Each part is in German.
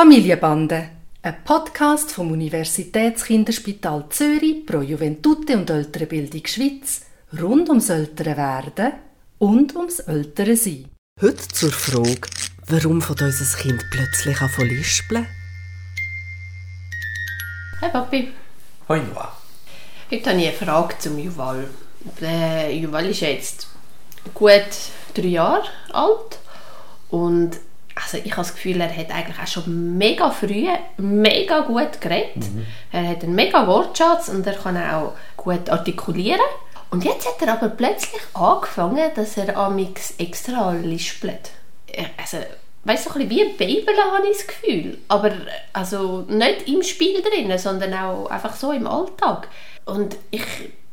Familienbande, ein Podcast vom Universitätskinderspital Zürich pro Juventute und ältere Bildung Schweiz rund ums ältere Werden und ums ältere Sein. Heute zur Frage, warum von unser Kind plötzlich an lispeln? Hey Papi, Hoi Noah. heute habe ich eine Frage zum Juval. Der Juval ist jetzt gut drei Jahre alt und also ich habe das Gefühl, er hat eigentlich auch schon mega früh mega gut geredet. Er hat einen mega Wortschatz und er kann auch gut artikulieren. Und jetzt hat er aber plötzlich angefangen, dass er amix extra lispelt. Also, weißt du, so ein bisschen wie ein Baby habe ich das Gefühl. Aber also nicht im Spiel drin, sondern auch einfach so im Alltag. Und ich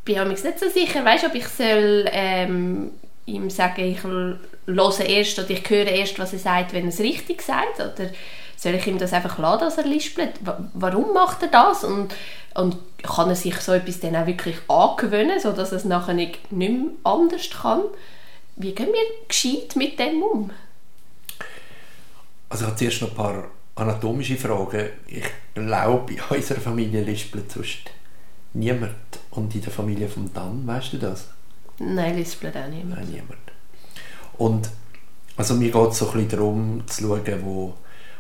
bin amix nicht so sicher, weißt du, ob ich soll ähm, ihm sagen, ich höre erst oder ich höre erst, was er sagt, wenn er es richtig sagt, oder soll ich ihm das einfach lassen, dass er lispelt? Wa- Warum macht er das? Und, und kann er sich so etwas dann auch wirklich angewöhnen, sodass er es nachher nicht, nicht mehr anders kann? Wie gehen wir gescheit mit dem um? Also ich habe zuerst noch ein paar anatomische Fragen. Ich glaube, in unserer Familie lispelt sonst niemand. Und in der Familie von Dan, weißt du das? Nein, lispelt auch mehr. Nein, niemand. Und also mir geht es so ein bisschen darum, zu schauen, wo,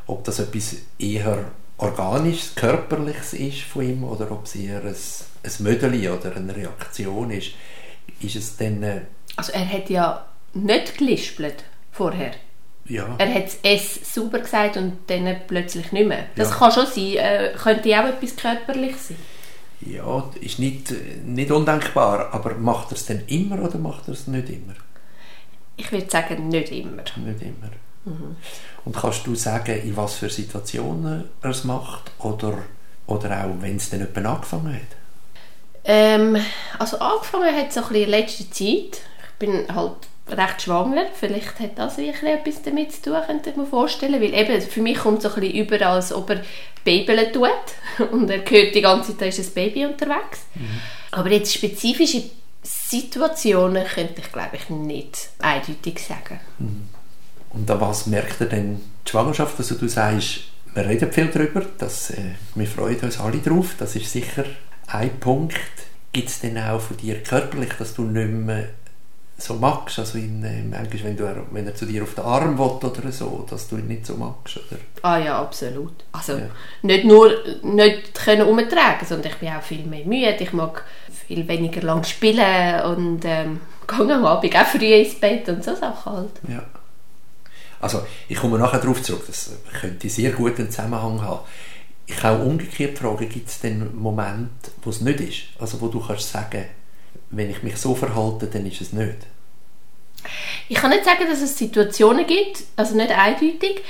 ob das etwas eher organisches, körperliches ist von ihm oder ob es eher ein, ein Mödeli oder eine Reaktion ist. Ist es dann, äh, Also er hat ja nicht gelispelt vorher. ja, Er hat das S super gesagt und dann plötzlich nicht mehr. Das Ja. kann schon sein. Äh, könnte auch etwas Körperliches sein. Ja, ist nicht, nicht undenkbar, aber macht er es denn immer oder macht er es nicht immer? Ich würde sagen, nicht immer. Nicht immer. Und kannst du sagen, in was für Situationen er es macht oder, oder auch, wenn es dann jemand angefangen hat? Ähm, also angefangen hat es so ein bisschen in letzter Zeit. Ich bin halt recht schwanger. Vielleicht hat das wirklich etwas damit zu tun, könnte ich mir vorstellen. Weil eben, für mich kommt es so ein bisschen über, als ob er Babeln tut. Und er hört die ganze Zeit, da ist ein Baby unterwegs. Aber jetzt spezifische Situationen könnte ich, glaube ich, nicht eindeutig sagen. Und an was merkt er denn die Schwangerschaft? Also du sagst, wir reden viel darüber, dass, äh, wir freuen uns alle drauf, das ist sicher ein Punkt. Gibt es denn auch von dir körperlich, dass du nicht mehr so magst? Also in, äh, manchmal, wenn, du, wenn er zu dir auf den Arm will oder so, dass du ihn nicht so magst? Oder? Ah ja, absolut. Also Ja. nicht nur nicht können umtragen, sondern ich bin auch viel mehr müde. Ich mag viel weniger lang spielen und ähm, gehe am Abend auch früh ins Bett und so Sachen halt. Ja. Also, ich komme nachher darauf zurück, das könnte sehr gut einen Zusammenhang haben. Ich kann auch umgekehrt fragen, gibt es denn Momente, wo es nicht ist? Also, wo du kannst sagen, wenn ich mich so verhalte, dann ist es nicht. Ich kann nicht sagen, dass es Situationen gibt, also nicht eindeutig.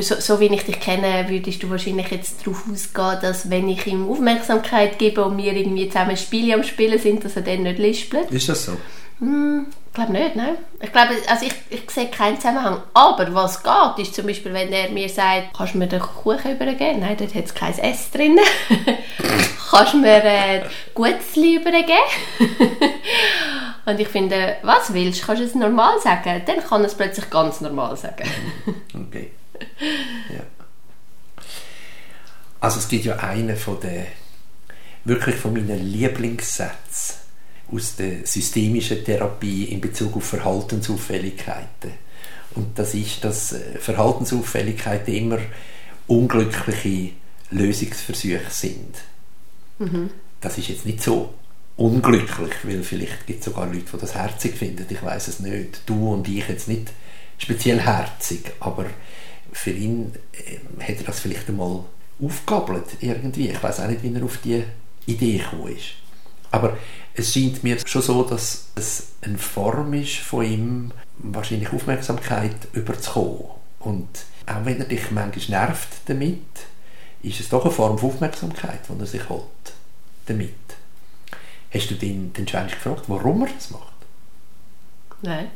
So, so wie ich dich kenne, würdest du wahrscheinlich jetzt darauf ausgehen, dass wenn ich ihm Aufmerksamkeit gebe und wir irgendwie zusammen Spiele am Spielen sind, dass er dann nicht lispelt. Ist das so? Ich glaube nicht, nein. Ich glaube, also ich, ich sehe keinen Zusammenhang. Aber was geht, ist zum Beispiel, wenn er mir sagt, kannst du mir den Kuchen übergeben? Nein, dort hat es kein S drin. kannst mir äh, Gutzli übergeben? Und ich finde, was willst du? Kannst du es normal sagen? Dann kann es plötzlich ganz normal sagen. Okay. Ja. Also, es gibt ja einen von den, wirklich von meinen Lieblingssätzen aus der systemischen Therapie in Bezug auf Verhaltensauffälligkeiten. Und das ist, dass äh, Verhaltensauffälligkeiten immer unglückliche Lösungsversuche sind. Das ist jetzt nicht so unglücklich, weil vielleicht gibt es sogar Leute, die das herzig finden. Ich weiß es nicht. Du und ich jetzt nicht speziell herzig, aber für ihn äh, hat er das vielleicht einmal aufgabelt irgendwie. Ich weiß auch nicht, wie er auf die Idee gekommen ist. Aber es scheint mir schon so, dass es eine Form ist von ihm, wahrscheinlich Aufmerksamkeit überzukommen. Und auch wenn er dich manchmal nervt damit, ist es doch eine Form von Aufmerksamkeit, die er sich holt damit. Hast du den, den eigentlich gefragt, warum er das macht? Nein.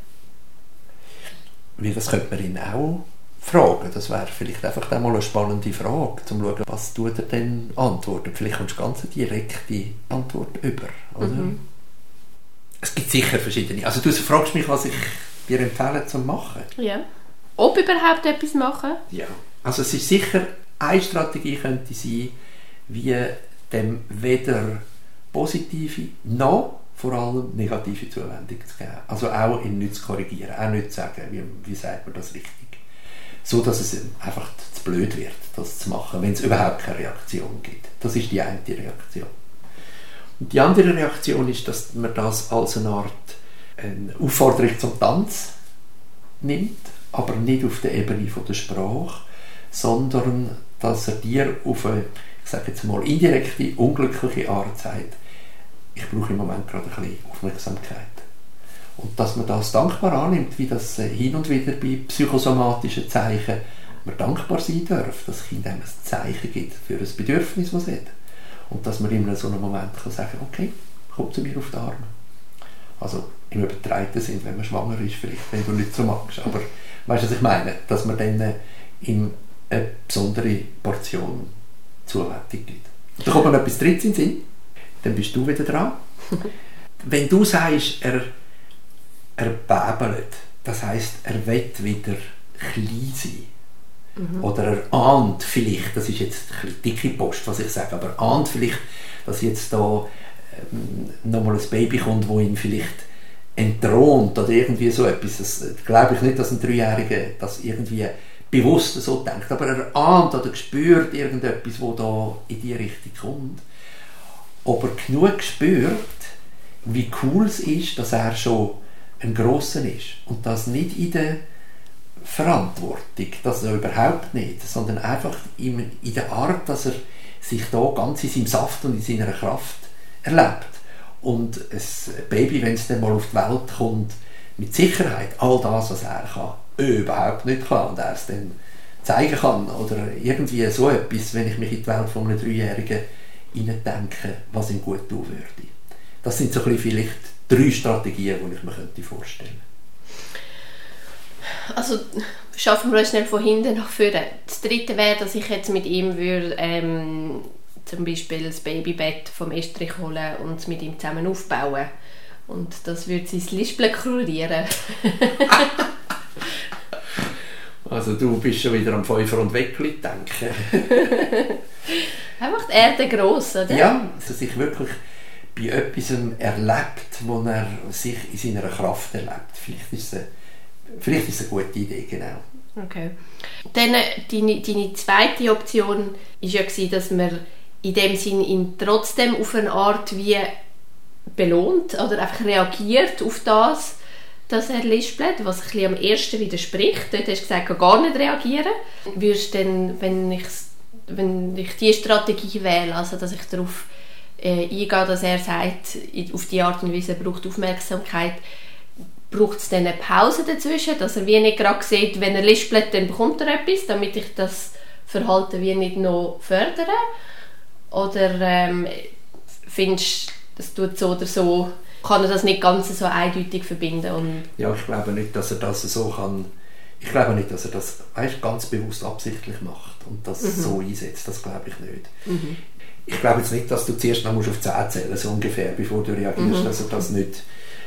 Weil das könnte man ihn auch fragen. Das wäre vielleicht einfach dann mal eine spannende Frage, um zu schauen, was tut er denn antworten. Vielleicht kommst du ganz eine direkte Antwort über. Oder? Es gibt sicher verschiedene. Also du fragst mich, was ich dir empfehle zu machen. Ja. Ob überhaupt etwas machen? Ja. Also es ist sicher eine Strategie könnte sein, wie dem weder positive noch vor allem negative Zuwendung zu geben. Also auch ihn nicht zu korrigieren, auch nicht zu sagen, wie, wie sagt man das richtig. So, dass es einfach zu blöd wird, das zu machen, wenn es überhaupt keine Reaktion gibt. Das ist die eine Reaktion. Und die andere Reaktion ist, dass man das als eine Art eine Aufforderung zum Tanz nimmt, aber nicht auf der Ebene von der Sprache, sondern dass er dir auf eine, ich sage jetzt mal, indirekte, unglückliche Art sagt, ich brauche im Moment gerade ein bisschen Aufmerksamkeit. Und dass man das dankbar annimmt, wie das äh, hin und wieder bei psychosomatischen Zeichen man dankbar sein darf, dass das Kind einem ein Zeichen gibt für ein Bedürfnis, das es hat. Und dass man in so einem Moment kann sagen okay, komm zu mir auf die Arme. Also im übertreibten Sinn, wenn man schwanger ist, vielleicht, wenn du nicht so magst. Aber weißt du, was ich meine? Dass man dann äh, ihm eine besondere Portion Zuwendung gibt. Da kommt mir etwas drittes in den Sinn dann bist du wieder dran. Wenn du sagst, er, er bäbelt, das heißt, er wird wieder klein sein. Mhm. Oder er ahnt vielleicht, das ist jetzt ein dicke Post, was ich sage, aber er ahnt vielleicht, dass jetzt da ähm, nochmal ein Baby kommt, wo ihn vielleicht entthront oder irgendwie so etwas. Das glaube ich nicht, dass ein Dreijähriger das irgendwie bewusst so denkt, aber er ahnt oder spürt irgendetwas, wo da in die Richtung kommt. Ob er genug spürt, wie cool es ist, dass er schon ein Grosser ist. Und das nicht in der Verantwortung, das er überhaupt nicht, sondern einfach in, der Art, dass er sich da ganz in seinem Saft und in seiner Kraft erlebt. Und ein Baby, wenn es dann mal auf die Welt kommt, mit Sicherheit all das, was er kann, überhaupt nicht kann und er es dann zeigen kann oder irgendwie so etwas, wenn ich mich in die Welt von einem Dreijährigen denken, was ihm gut tun würde. Das sind so ein bisschen vielleicht drei Strategien, die ich mir könnte vorstellen Also schaffen wir schnell von hinten nach vorne. Das dritte wäre, dass ich jetzt mit ihm würde, ähm, zum Beispiel das Babybett vom Estrich holen und es mit ihm zusammen aufbauen. Und das würde sein Lispeln kurieren. also du bist schon wieder am Fünfer und Weckli denken. Er macht Erde gross, oder? Ja, dass er sich wirklich bei etwas erlebt, wo er sich in seiner Kraft erlebt. Vielleicht ist es eine, vielleicht ist es eine gute Idee, genau. Okay. Dann äh, deine, deine zweite Option war ja, gewesen, dass man in dem Sinn ihn trotzdem auf eine Art wie belohnt oder einfach reagiert auf das, dass er lispelt, was ein am ersten widerspricht. Dort hast du gesagt, gar nicht reagieren. Würdest du dann, wenn ich wenn ich diese Strategie wähle, also dass ich darauf äh, eingehe, dass er sagt, auf die Art und Weise braucht Aufmerksamkeit, braucht es dann eine Pause dazwischen, dass er wie nicht gerade sieht, wenn er lispelt, dann bekommt er etwas, damit ich das Verhalten wie nicht noch fördere? Oder ähm, findest du, das tut so oder so, kann er das nicht ganz so eindeutig verbinden? Und ja, ich glaube nicht, dass er das so kann ich glaube nicht, dass er das weißt, ganz bewusst absichtlich macht und das mhm. so einsetzt. Das glaube ich nicht. Mhm. Ich glaube jetzt nicht, dass du zuerst noch musst auf 10 zählen so ungefähr, bevor du reagierst, mhm. dass er das nicht,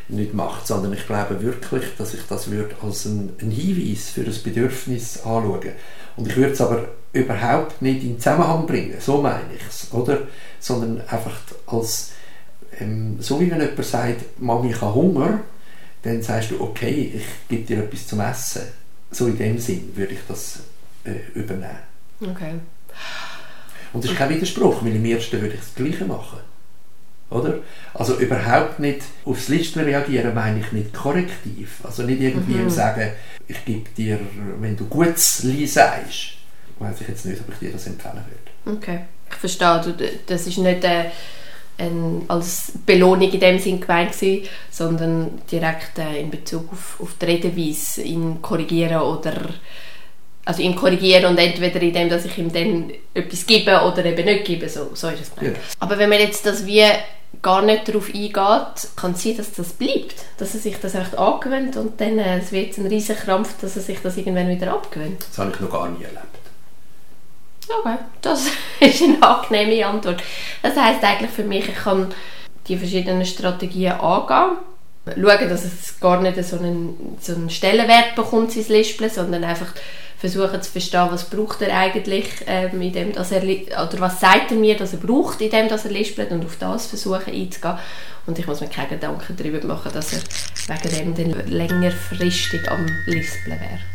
nicht macht, sondern ich glaube wirklich, dass ich das würde als ein, ein Hinweis für das Bedürfnis anschauen. Und ich würde es aber überhaupt nicht in Zusammenhang bringen, so meine ich es, oder? Sondern einfach als, ähm, so wie wenn jemand sagt, Mami, ich habe Hunger, dann sagst du, okay, ich gebe dir etwas zum Essen so in dem Sinn würde ich das äh, übernehmen. Okay. Und das ist kein Widerspruch, weil im ersten würde ich das Gleiche machen. Oder? Also überhaupt nicht aufs Listen reagieren, meine ich nicht korrektiv. Also nicht irgendwie mhm. sagen, ich gebe dir, wenn du Gutes sagst, weiß ich jetzt nicht, ob ich dir das empfehlen würde. Okay, ich verstehe. Das ist nicht... Äh ein, als Belohnung in dem Sinn gemeint gewesen, sondern direkt äh, in Bezug auf, auf die Redeweise ihn korrigieren oder also ihn korrigieren und entweder in dem, dass ich ihm dann etwas gebe oder eben nicht gebe, so, so ist es gemeint. Ja. Aber wenn man jetzt das wie gar nicht darauf eingeht, kann es sein, dass das bleibt, dass er sich das echt angewöhnt und dann äh, es wird ein riesen Krampf, dass er sich das irgendwann wieder abgewöhnt. Das habe ich noch gar nie erlebt. Okay, das ist eine angenehme Antwort. Das heißt eigentlich für mich, ich kann die verschiedenen Strategien angehen schauen, dass es gar nicht so einen, so einen Stellenwert bekommt, sein Lispeln, sondern einfach versuchen zu verstehen, was braucht er eigentlich, ähm, in dem, dass er, oder was sagt er mir, dass er braucht, in dem, dass er lispelt und auf das versuchen einzugehen. Und ich muss mir keine Gedanken darüber machen, dass er wegen dem dann längerfristig am Lispeln wäre.